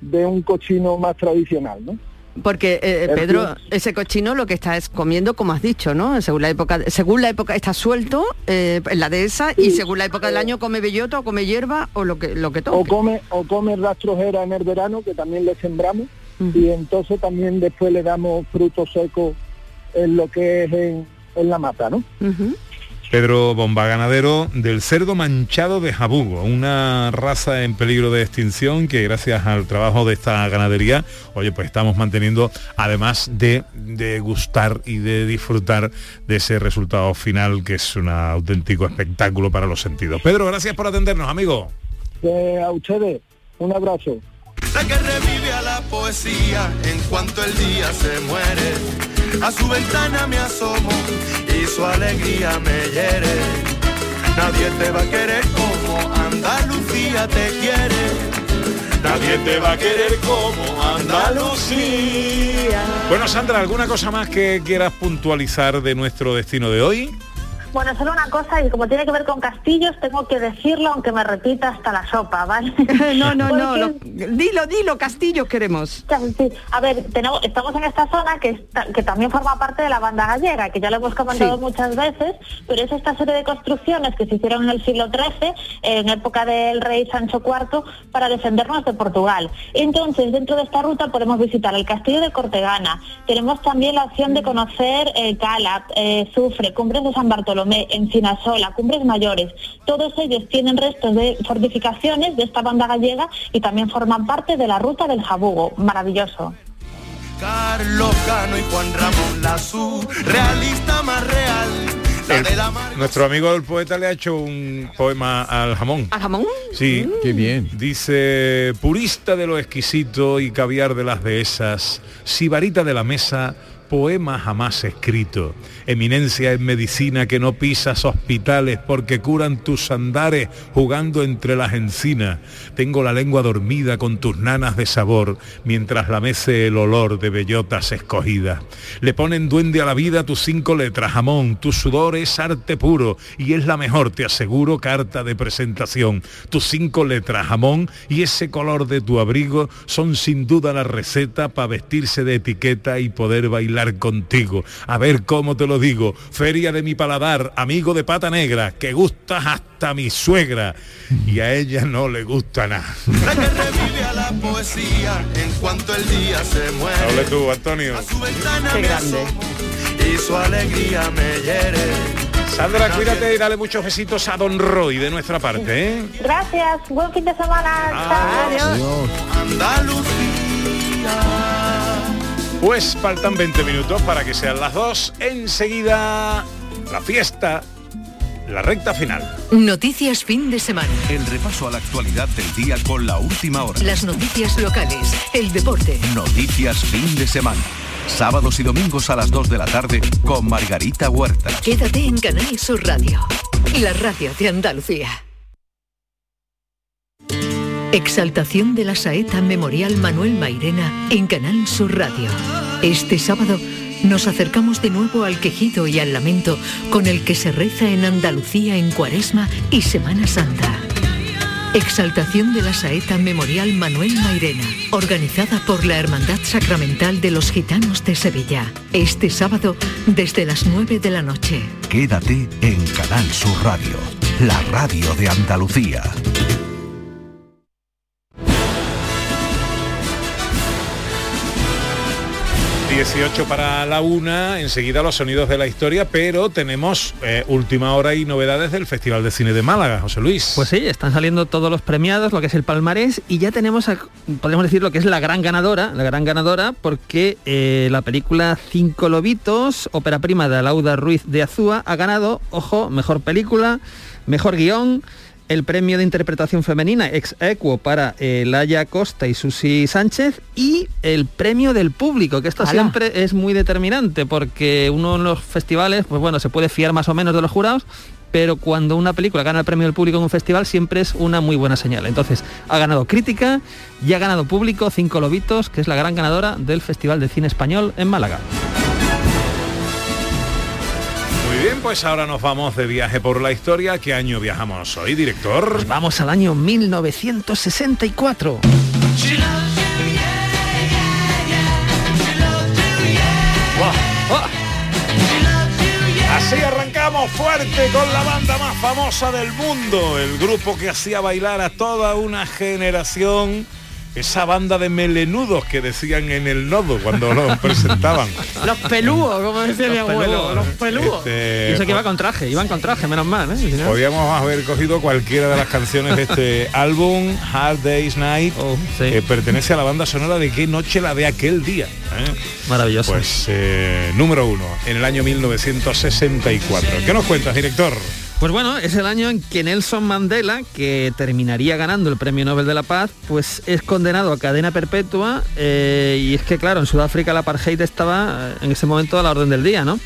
de un cochino más tradicional, ¿no? Porque eh, El Pedro, ese cochino lo que está es comiendo, como has dicho, ¿no? Según la época, según la época está suelto eh, en la dehesa y según la época del año come bellota o come hierba o lo que lo que O toque. come, o come rastrojera en el verano, que también le sembramos, y entonces también después le damos frutos secos en lo que es en, en la mata, ¿no? Pedro Bomba, ganadero del cerdo manchado de Jabugo, una raza en peligro de extinción que gracias al trabajo de esta ganadería, oye, pues estamos manteniendo, además de, de gustar y de disfrutar de ese resultado final que es un auténtico espectáculo para los sentidos. Pedro, gracias por atendernos, amigo. Eh, a ustedes, un abrazo. La que revive a la poesía en cuanto el día se muere. A su ventana me asomo y su alegría me hiere. Nadie te va a querer como Andalucía te quiere. Nadie te va a querer como Andalucía. Bueno, Sandra, ¿alguna cosa más que quieras puntualizar de nuestro destino de hoy? Bueno, solo una cosa, y como tiene que ver con castillos, tengo que decirlo aunque me repita hasta la sopa, ¿vale? no, no, no, lo- dilo, dilo, castillos queremos. Sí, A ver, tenemos, estamos en esta zona que, está- que también forma parte de la banda gallega, que ya lo hemos comentado Sí. muchas veces, pero es esta serie de construcciones que se hicieron en el siglo XIII, en época del rey Sancho IV, para defendernos de Portugal. Entonces, dentro de esta ruta podemos visitar el castillo de Cortegana, tenemos también la opción de conocer eh, Cala, eh, Zufre, Cumbres de San Bartolomé, Encinasola, Cumbres Mayores. Todos ellos tienen restos de fortificaciones de esta banda gallega y también forman parte de la ruta del Jabugo. Maravilloso. Carlos Cano y Juan Ramón Lazú, realista más real. El- nuestro amigo el poeta le ha hecho un poema al jamón. ¿Al jamón? Sí. Qué bien. Dice, purista de lo exquisito y caviar de las dehesas, sibarita de la mesa, poema jamás escrito, eminencia en medicina que no pisas hospitales porque curan tus andares jugando entre las encinas. Tengo la lengua dormida con tus nanas de sabor mientras la mece el olor de bellotas escogidas. Le ponen duende a la vida tus cinco letras, jamón, tu sudor es arte puro y es la mejor, te aseguro, carta de presentación. Tus cinco letras, jamón, y ese color de tu abrigo son sin duda la receta para vestirse de etiqueta y poder bailar contigo. A ver cómo te lo digo, feria de mi paladar, amigo de pata negra, que gustas hasta mi suegra y a ella no le gusta nada. La que revive a la poesía en cuanto el día se muere. Hable tú, Antonio. A su ventana Qué grande. y su alegría me hiere. Sandra, cuídate y dale muchos besitos a Don Roy de nuestra parte, ¿eh? Gracias, buen fin de semana. Chao. Andalucía. Pues faltan 20 minutos para que sean las dos. Enseguida la fiesta, la recta final. Noticias fin de semana. El repaso a la actualidad del día con la última hora. Las noticias locales, el deporte. Noticias fin de semana. Sábados y domingos a las 2 de la tarde con Margarita Huerta. Quédate en Canal Sur Radio, la radio de Andalucía. Exaltación de la Saeta Memorial Manuel Mairena en Canal Sur Radio. Este sábado nos acercamos de nuevo al quejido y al lamento con el que se reza en Andalucía en Cuaresma y Semana Santa. Exaltación de la Saeta Memorial Manuel Mairena, organizada por la Hermandad Sacramental de los Gitanos de Sevilla. Este sábado desde las 9 de la noche. Quédate en Canal Sur Radio, la radio de Andalucía. 18 para la una, enseguida los sonidos de la historia, pero tenemos eh, última hora y novedades del Festival de Cine de Málaga, José Luis. Pues sí, están saliendo todos los premiados, lo que es el palmarés, y ya tenemos, a- podemos decir lo que es la gran ganadora, la gran ganadora, porque eh, la película Cinco Lobitos, ópera prima de Lauda Ruiz de Azúa, ha ganado, ojo, mejor película, mejor guion, el premio de interpretación femenina ex equo para eh, Laia Costa y Susi Sánchez y el premio del público, que esto ¡Hala! siempre es muy determinante porque uno en los festivales, pues bueno, se puede fiar más o menos de los jurados, pero cuando una película gana el premio del público en un festival siempre es una muy buena señal. Entonces, ha ganado crítica y ha ganado público Cinco Lobitos, que es la gran ganadora del Festival de Cine Español en Málaga. Pues ahora nos vamos de viaje por la historia. ¿Qué año viajamos hoy, director? Pues vamos al año 1964. Así arrancamos fuerte con la banda más famosa del mundo, el grupo que hacía bailar a toda una generación, esa banda de melenudos que decían en el nodo cuando lo presentaban. Los pelúos, como decía mi abuelo, los pelúos. Este, Y eso que iba con traje, iban con traje, menos mal, ¿eh? Si no- Podríamos haber cogido cualquiera de las canciones de este álbum, Hard Day's Night, que pertenece a la banda sonora de Qué noche la de aquel día. ¿eh? Maravilloso. Pues eh, número uno, en el año 1964. ¿Qué nos cuentas, director? Pues bueno, es el año en que Nelson Mandela, que terminaría ganando el Premio Nobel de la Paz, pues es condenado a cadena perpetua eh, y es que claro, en Sudáfrica el apartheid estaba eh, en ese momento a la orden del día, ¿no?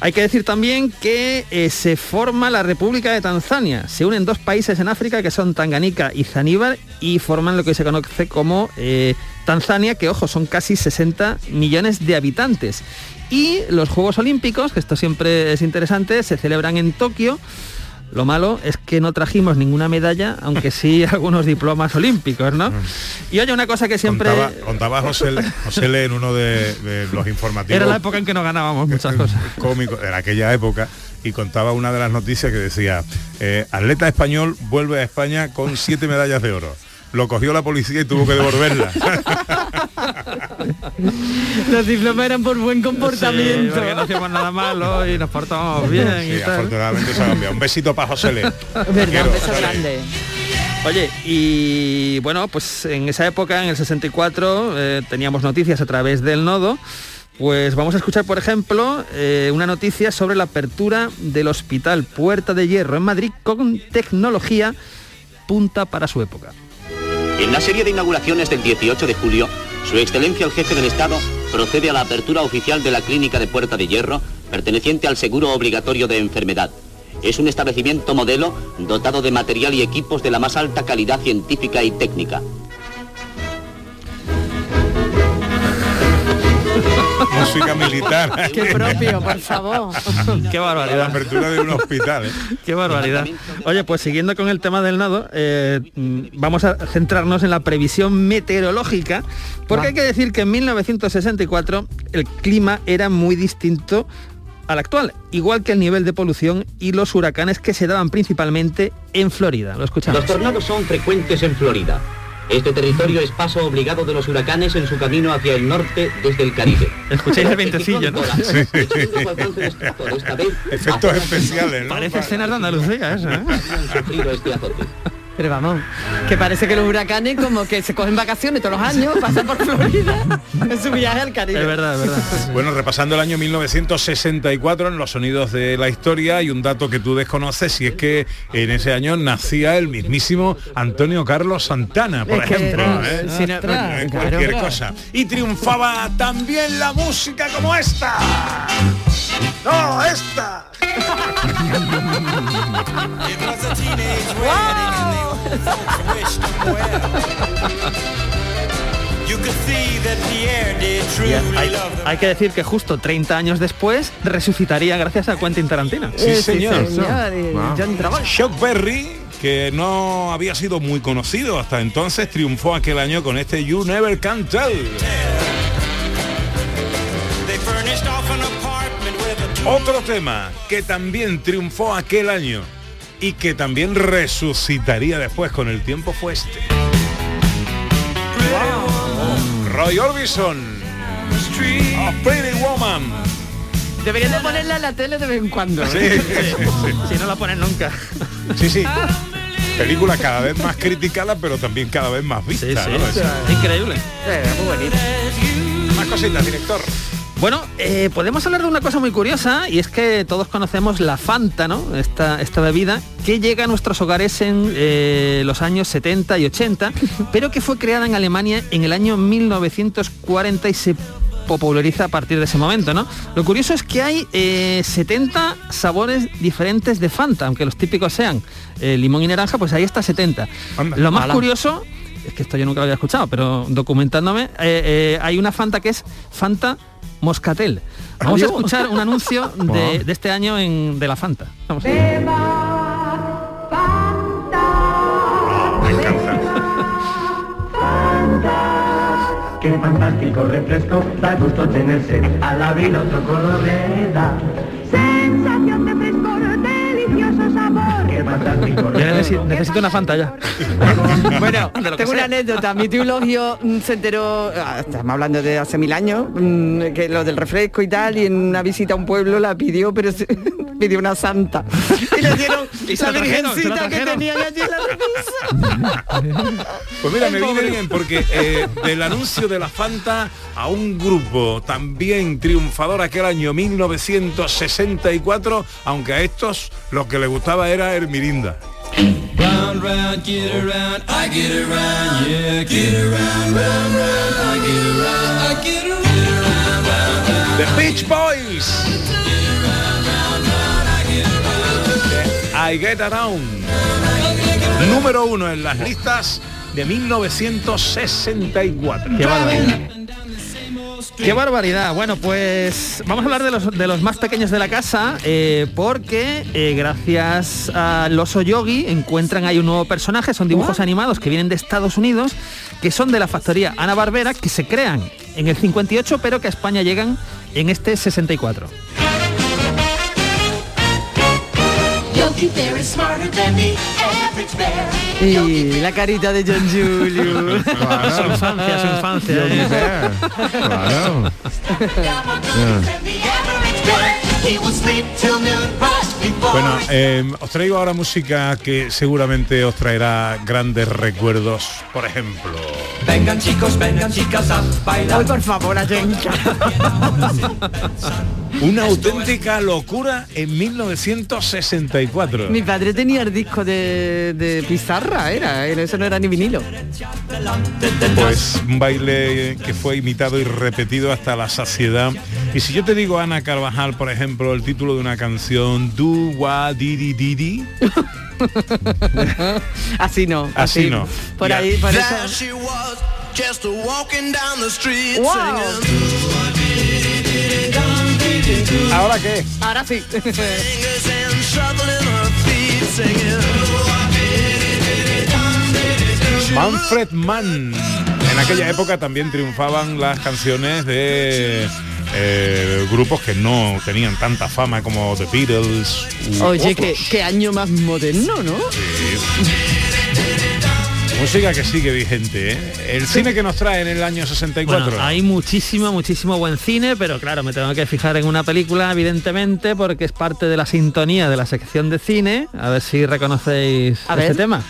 Hay que decir también que eh, se forma la República de Tanzania. Se unen dos países en África que son Tanganica y Zaníbar y forman lo que se conoce como Tanzania, que ojo, son casi 60 millones de habitantes. Y los Juegos Olímpicos, que esto siempre es interesante, se celebran en Tokio. Lo malo es que no trajimos ninguna medalla, aunque sí algunos diplomas olímpicos, ¿no? Y oye, una cosa que siempre... Contaba, contaba José, Le- José Le en uno de, de los informativos. Era la época en que no ganábamos muchas cosas. cómico en aquella época y contaba una de las noticias que decía eh, atleta español vuelve a España con siete medallas de oro lo cogió la policía y tuvo que devolverla Los diplomas eran por buen comportamiento. no hacíamos nada malo y nos portábamos bien Sí, y tal. afortunadamente se ha cambiado un besito para José Le Verdad, un beso grande. Oye, y bueno, pues en esa época, en el 64, eh, teníamos noticias a través del nodo. Pues vamos a escuchar, por ejemplo, eh, una noticia sobre la apertura del Hospital Puerta de Hierro en Madrid con tecnología punta para su época. En la serie de inauguraciones del 18 de julio, Su Excelencia el Jefe del Estado procede a la apertura oficial de la Clínica de Puerta de Hierro, perteneciente al Seguro Obligatorio de Enfermedad. Es un establecimiento modelo dotado de material y equipos de la más alta calidad científica y técnica. Música militar Qué propio, por favor. Qué la barbaridad. apertura de un hospital ¿eh? Qué barbaridad. Oye, pues siguiendo con el tema del nodo, eh, mm, vamos a centrarnos en la previsión meteorológica, porque hay que decir que en 1964 el clima era muy distinto al actual, igual que el nivel de polución y los huracanes que se daban principalmente en Florida. Lo escuchamos. Los tornados son frecuentes en Florida. Este territorio es paso obligado de los huracanes en su camino hacia el norte desde el Caribe. Escucháis el vientecillo, ¿no? Sí. efectos especiales ¿no? Parece escenas de Andalucía eso, ¿eh? sufrido este azote. Pero vamos, que parece que los huracanes como que se cogen vacaciones todos los años, pasan por Florida en su viaje al Caribe. Es verdad, es verdad. Bueno, repasando el año 1964 en los sonidos de la historia hay un dato que tú desconoces y es que en ese año nacía el mismísimo Antonio Carlos Santana, por Es que, ejemplo. eh, ¿eh? si no- claro. cualquier cosa. Y triunfaba también la música como esta. No, esta. Hay, hay que decir que justo 30 años después resucitaría gracias a Quentin Tarantino. Sí, señor. John Travolta. Chuck Berry, que no había sido muy conocido hasta entonces, triunfó aquel año con este You Never Can Tell. Otro tema que también triunfó aquel año y que también resucitaría después con el tiempo fue este. Roy Orbison. Oh, Pretty Woman. Deberían de ponerla en la tele de vez en cuando. Sí, ¿eh? sí, sí. Si no la ponen nunca. Sí, sí. Película cada vez más criticada, pero también cada vez más vista. ¿no? Increíble. muy bonito. Más cositas, director. Bueno, eh, podemos hablar de una cosa muy curiosa y es que todos conocemos la Fanta, ¿no? Esta, esta bebida que llega a nuestros hogares en eh, los años 70 y 80, pero que fue creada en Alemania en el año 1940 y se populariza a partir de ese momento, ¿no? Lo curioso es que hay eh, 70 sabores diferentes de Fanta, aunque los típicos sean eh, limón y naranja, pues ahí está 70. lo más curioso es que esto yo nunca lo había escuchado, pero documentándome, eh, eh, hay una Fanta que es Fanta Moscatel. Vamos a Adiós. escuchar un anuncio de, de este año en, de la Fanta. Vamos a ver. Me encanta. Qué fantástico refresco, da gusto tenerse al abrir otro color le da. Fantástico Ya necesi- necesito una Fanta ya. Bueno, tengo una anécdota. Mi tío Logio mm, se enteró, ah, estamos hablando de hace mil años, mm, que lo del refresco y tal, y en una visita a un pueblo la pidió, pero se- pidió una santa. Y le dieron Y se la la trajeron, se la virgencita que trajeron. tenía allí en la repisa. Pues mira, me viene bien porque eh, del anuncio de la Fanta a un grupo también triunfador aquel año 1964, aunque a estos lo que les gustaba era el Mirinda. Round, round, get around, I get around, yeah, get around, round, round, I get around, I get around, The Beach Boys. I Get Around. Número uno en las listas de 1964. Qué barbaridad. Qué barbaridad. Bueno, pues vamos a hablar de los, de los más pequeños de la casa, eh, porque eh, gracias al oso yogi encuentran ahí un nuevo personaje, son dibujos animados que vienen de Estados Unidos, que son de la factoría Ana Barbera, que se crean en el 58, pero que a España llegan en este 64. Y la carita de John Julio. Su infancia, su infancia. Yogi ¿eh? Bear. Claro. He will sleep till noon, but before Bueno, eh, os traigo ahora música que seguramente os traerá grandes recuerdos. Por ejemplo, Vengan chicos, vengan chicas a bailar. Hoy por favor, Ayenka. una auténtica locura en 1964. Mi padre tenía el disco de, de pizarra, era, eso no era ni vinilo. Pues un baile que fue imitado y repetido hasta la saciedad. Y si yo te digo Ana Carvajal, por ejemplo, el título de una canción, Do Wa Didi Didi, así no. Así no. Por ahí, por eso. There she was, just a walking down the street Wow. ¿Ahora qué? Ahora sí. Manfred Mann. En aquella época también triunfaban las canciones de eh, grupos que no tenían tanta fama como The Beatles. Oye, qué, qué año más moderno, ¿no? Música que sigue vigente, ¿eh? El cine que nos trae en el año 64. Bueno, hay muchísimo, muchísimo buen cine, pero claro, me tengo que fijar en una película, evidentemente, porque es parte de la sintonía de la sección de cine. A ver si reconocéis A este ver. tema.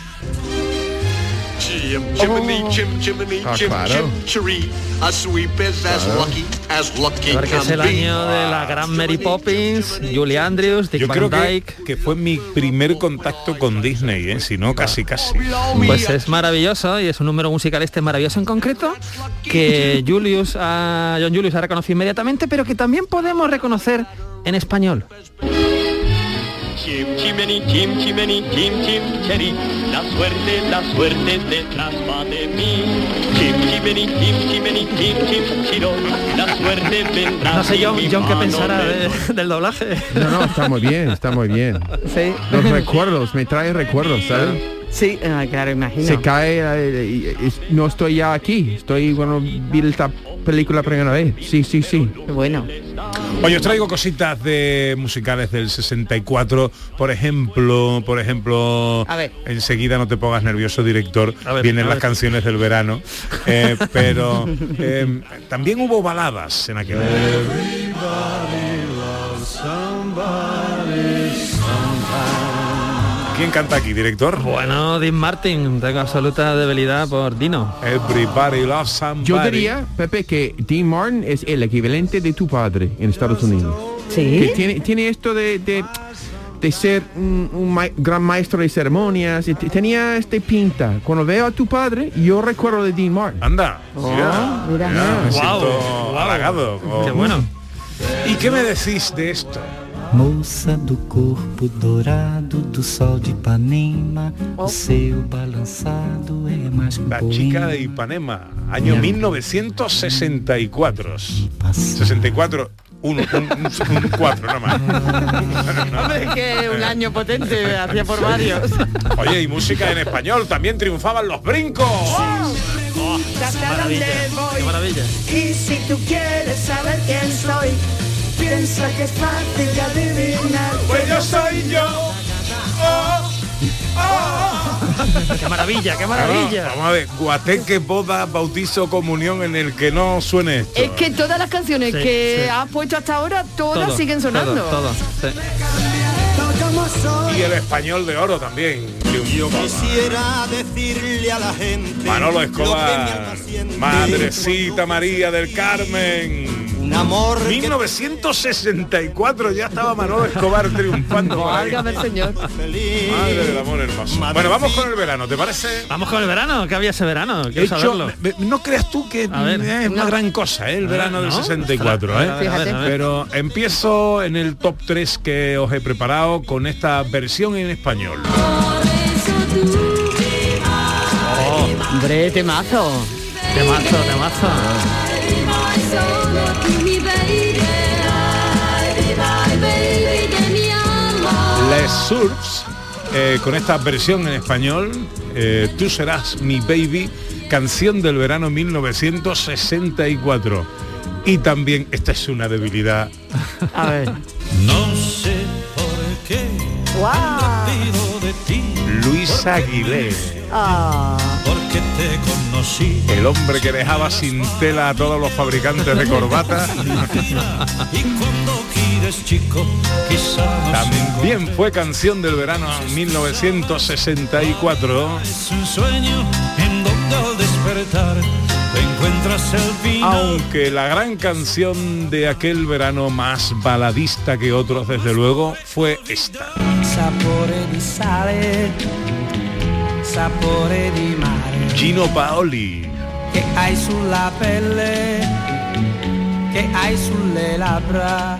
Jim, Jiminy, Jim, Jiminy, Ah, Jim, claro. Jim, Cheree. A sweep is as Claro. lucky as lucky Porque es el año de la gran Mary Poppins, Julie Andrews, Dick Yo Van creo que, Dyke. que fue mi primer contacto con Disney, ¿eh? si no casi casi. Pues es maravilloso y es un número musical este maravilloso en concreto que Julius a John Julius ha reconocido inmediatamente, pero que también podemos reconocer en español. Chim, chimeni, chim, chimeni, chim, chim, cheri. La suerte, la suerte detrás va de mí. Chim, chimeni, chim, chimeni, chim, chim, chiro. La suerte vendrá. No sé John, John qué pensará de- del doblaje. No, no, está muy bien, está muy bien. Sí. Los recuerdos, me trae recuerdos, ¿sabes? Sí, ah, claro, imagino. Se cae, eh, y- y- no estoy ya aquí, estoy cuando vi esta película primera vez. Sí, sí, sí. Bueno. Oye, os traigo cositas de musicales del 64, por ejemplo, por ejemplo, A ver. enseguida no te pongas nervioso, director, A ver, vienen a las ver. canciones del verano, eh, pero eh, también hubo baladas en aquel ¿Quién canta aquí, director? Bueno, Dean Martin, tengo absoluta debilidad por Dino. Everybody loves somebody. Yo diría, Pepe, que Dean Martin es el equivalente de tu padre en Estados Unidos. Sí. Que tiene, tiene esto de, de- de ser un, un ma- gran maestro de ceremonias. y te- tenía este pinta. Cuando veo a tu padre, yo recuerdo de Dean Martin. Anda. Oh, mira, mira. mira, me Guau, siento halagado. Qué bueno. ¿Y qué me decís de esto? Moça do corpo dourado do sol de Ipanema, o seu balançado é mais que um La chica de Ipanema, año 1964. 64, un, un, cuatro nada más. Hombre, que un año potente, hacía por varios. Oye, y música en español, también triunfaban los brincos. maravilla, qué maravilla. Y si tú quieres saber quién soy, piensa que es fácil de adivinar. Pues yo soy yo. Oh, qué maravilla, qué maravilla. Vamos, vamos a ver, guateque, boda, bautizo, comunión en el que no suene esto. Es que todas las canciones Sí, que sí. has puesto hasta ahora, todas Todo, siguen sonando. todo. Y el español de oro también. Yo quisiera decirle a la gente Manolo Escobar, Madrecita María del Carmen. Un amor 1964 ya estaba Manolo Escobar triunfando. Válgame el señor. Madre del amor hermoso. Bueno, vamos con el verano, ¿te parece? Vamos con el verano, ¿qué había ese verano? Quiero hecho, saberlo. no creas tú que ver. es una gran cosa, ¿eh? el verano ver, del ¿no? 64, A ver, ¿eh? ver. Pero empiezo en el top 3 que os he preparado con esta versión en español. Hombre, temazo. Temazo, temazo. Les Surfs, eh, con esta versión en español, eh, Tú serás mi baby, canción del verano 1964. Y también, esta es una debilidad, A ver. No sé por qué pido de ti Luis Aguilé, Ah. porque te conocí el hombre que dejaba sin tela a todos los fabricantes de corbata. y cuando quieres chico quizá nos También fue canción del verano 1964. es un sueño en donde al despertar te encuentras el final Aunque la gran canción de aquel verano más baladista que otros, desde luego, fue esta. Sapore di sale, sapore di mare, Gino Paoli. che hai sulla pelle, che hai sulle labbra,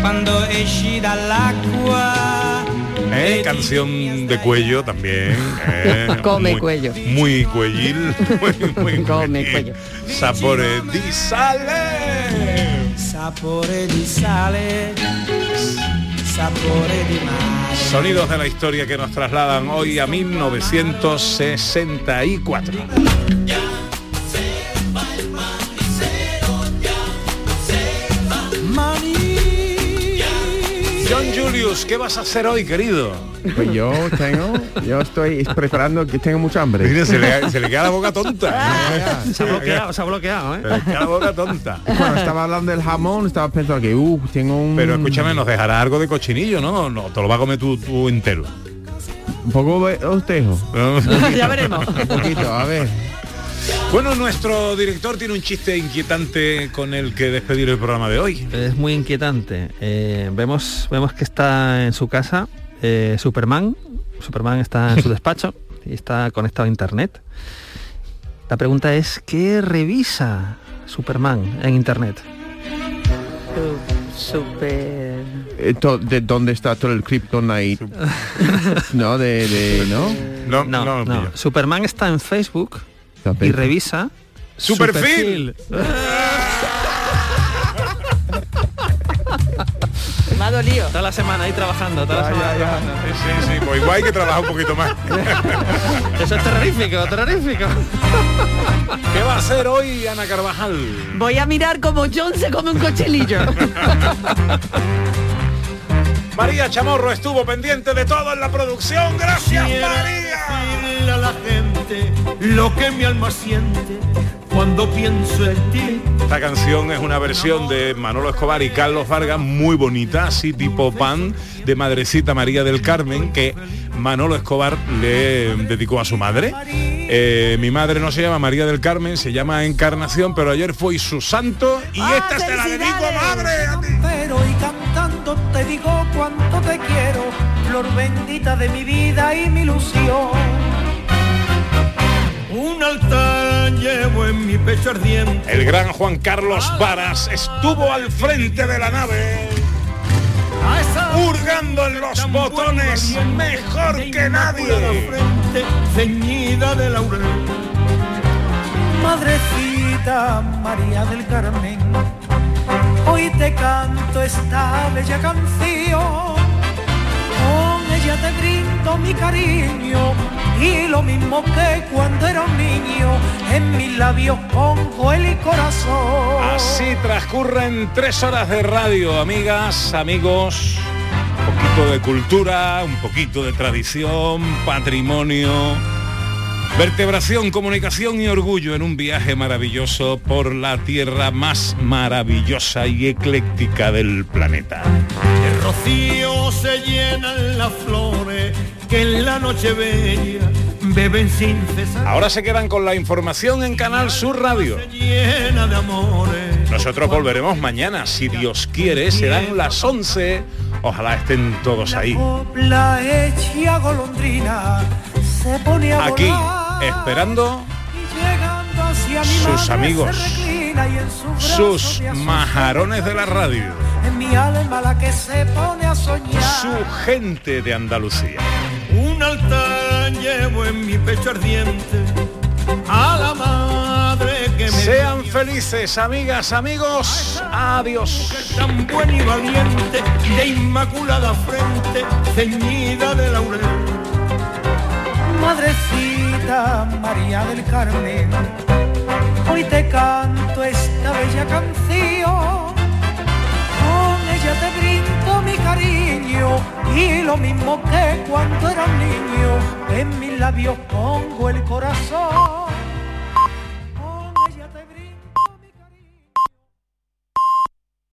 quando esci dall'acqua. ¿eh? Canción de cuello también. ¿eh? Come Muy- cuello. Muy cuellil. Muy, muy Come cuellil. Sapore di sale. Sapore di sale, sapore di mare. Sonidos de la historia que nos trasladan hoy a 1964. John Julius, ¿qué vas a hacer hoy, querido? Pues yo tengo, yo estoy preparando que tengo mucha hambre. Mira, se le, se le queda la boca tonta. Se ha bloqueado, se ha bloqueado, ¿eh? Se le queda la boca tonta. Cuando estaba hablando del jamón, estaba pensando que, uh, tengo un... Pero escúchame, nos dejará algo de cochinillo, ¿no? No, te lo va a comer tú, tú entero. Un poco de- os dejo. Ya veremos. Un poquito, a ver. Bueno, nuestro director tiene un chiste inquietante con el que despedir el programa de hoy. Es muy inquietante. Eh, vemos, vemos que está en su casa eh, Superman. Superman está en su despacho y está conectado a internet. La pregunta es, ¿qué revisa Superman en internet? Super. Eh, ¿De dónde está todo el Kryptonite? no, de, de, ¿no? No, No, no, no. Superman está en Facebook y revisa ¡Su perfil! Me ha dolido. Toda la semana ahí trabajando, toda la semana trabajando. Sí, sí, pues igual hay que trabajar un poquito más. Eso es terrorífico, terrorífico. ¿Qué va a hacer hoy Ana Carvajal? Voy a mirar como John se come un cochelillo. María Chamorro estuvo pendiente de todo en la producción. Gracias, María. La gente lo que mi alma siente cuando pienso en ti Esta canción es una versión de Manolo Escobar y Carlos Vargas muy bonita, así tipo pan, de Madrecita María del Carmen, que Manolo Escobar le dedicó a su madre. Eh, mi madre no se llama María del Carmen, se llama Encarnación, pero ayer fue su santo y esta se la dedico, madre. a ti. pero y cantando te digo cuánto te quiero, flor bendita de mi vida y mi ilusión. Un altar llevo en mi pecho ardiente. El gran Juan Carlos Varas estuvo al frente de la nave, hurgando en los botones mejor que nadie. frente ceñida de laurel. Madrecita María del Carmen, hoy te canto esta bella canción. Ella te brindo mi cariño y lo mismo que cuando era un niño, en mis labios pongo el corazón. Así transcurren tres horas de radio, amigas, amigos. Un poquito de cultura, un poquito de tradición, patrimonio, vertebración, comunicación y orgullo en un viaje maravilloso por la tierra más maravillosa y ecléctica del planeta. De rocío se llenan las flores que en la noche bella beben sin cesar. Ahora se quedan con la información en Canal Sur Radio. Llena de amores. Nosotros volveremos mañana, si Dios quiere, serán las 11. Ojalá estén todos ahí. La hecha golondrina se pone a Aquí, esperando sus amigos, sus majarones de la radio, En mi alma la que se pone a soñar. su gente de Andalucía. Un altar llevo en mi pecho ardiente a la madre que me Sean felices, amigas, amigos. Adiós. tan buena y valiente, de inmaculada frente, ceñida de laurel. Madrecita María del Carmen, hoy te canto esta bella canción. Con ella te brindo mi cariño y lo mismo que cuando era un niño, en mis labios pongo el corazón.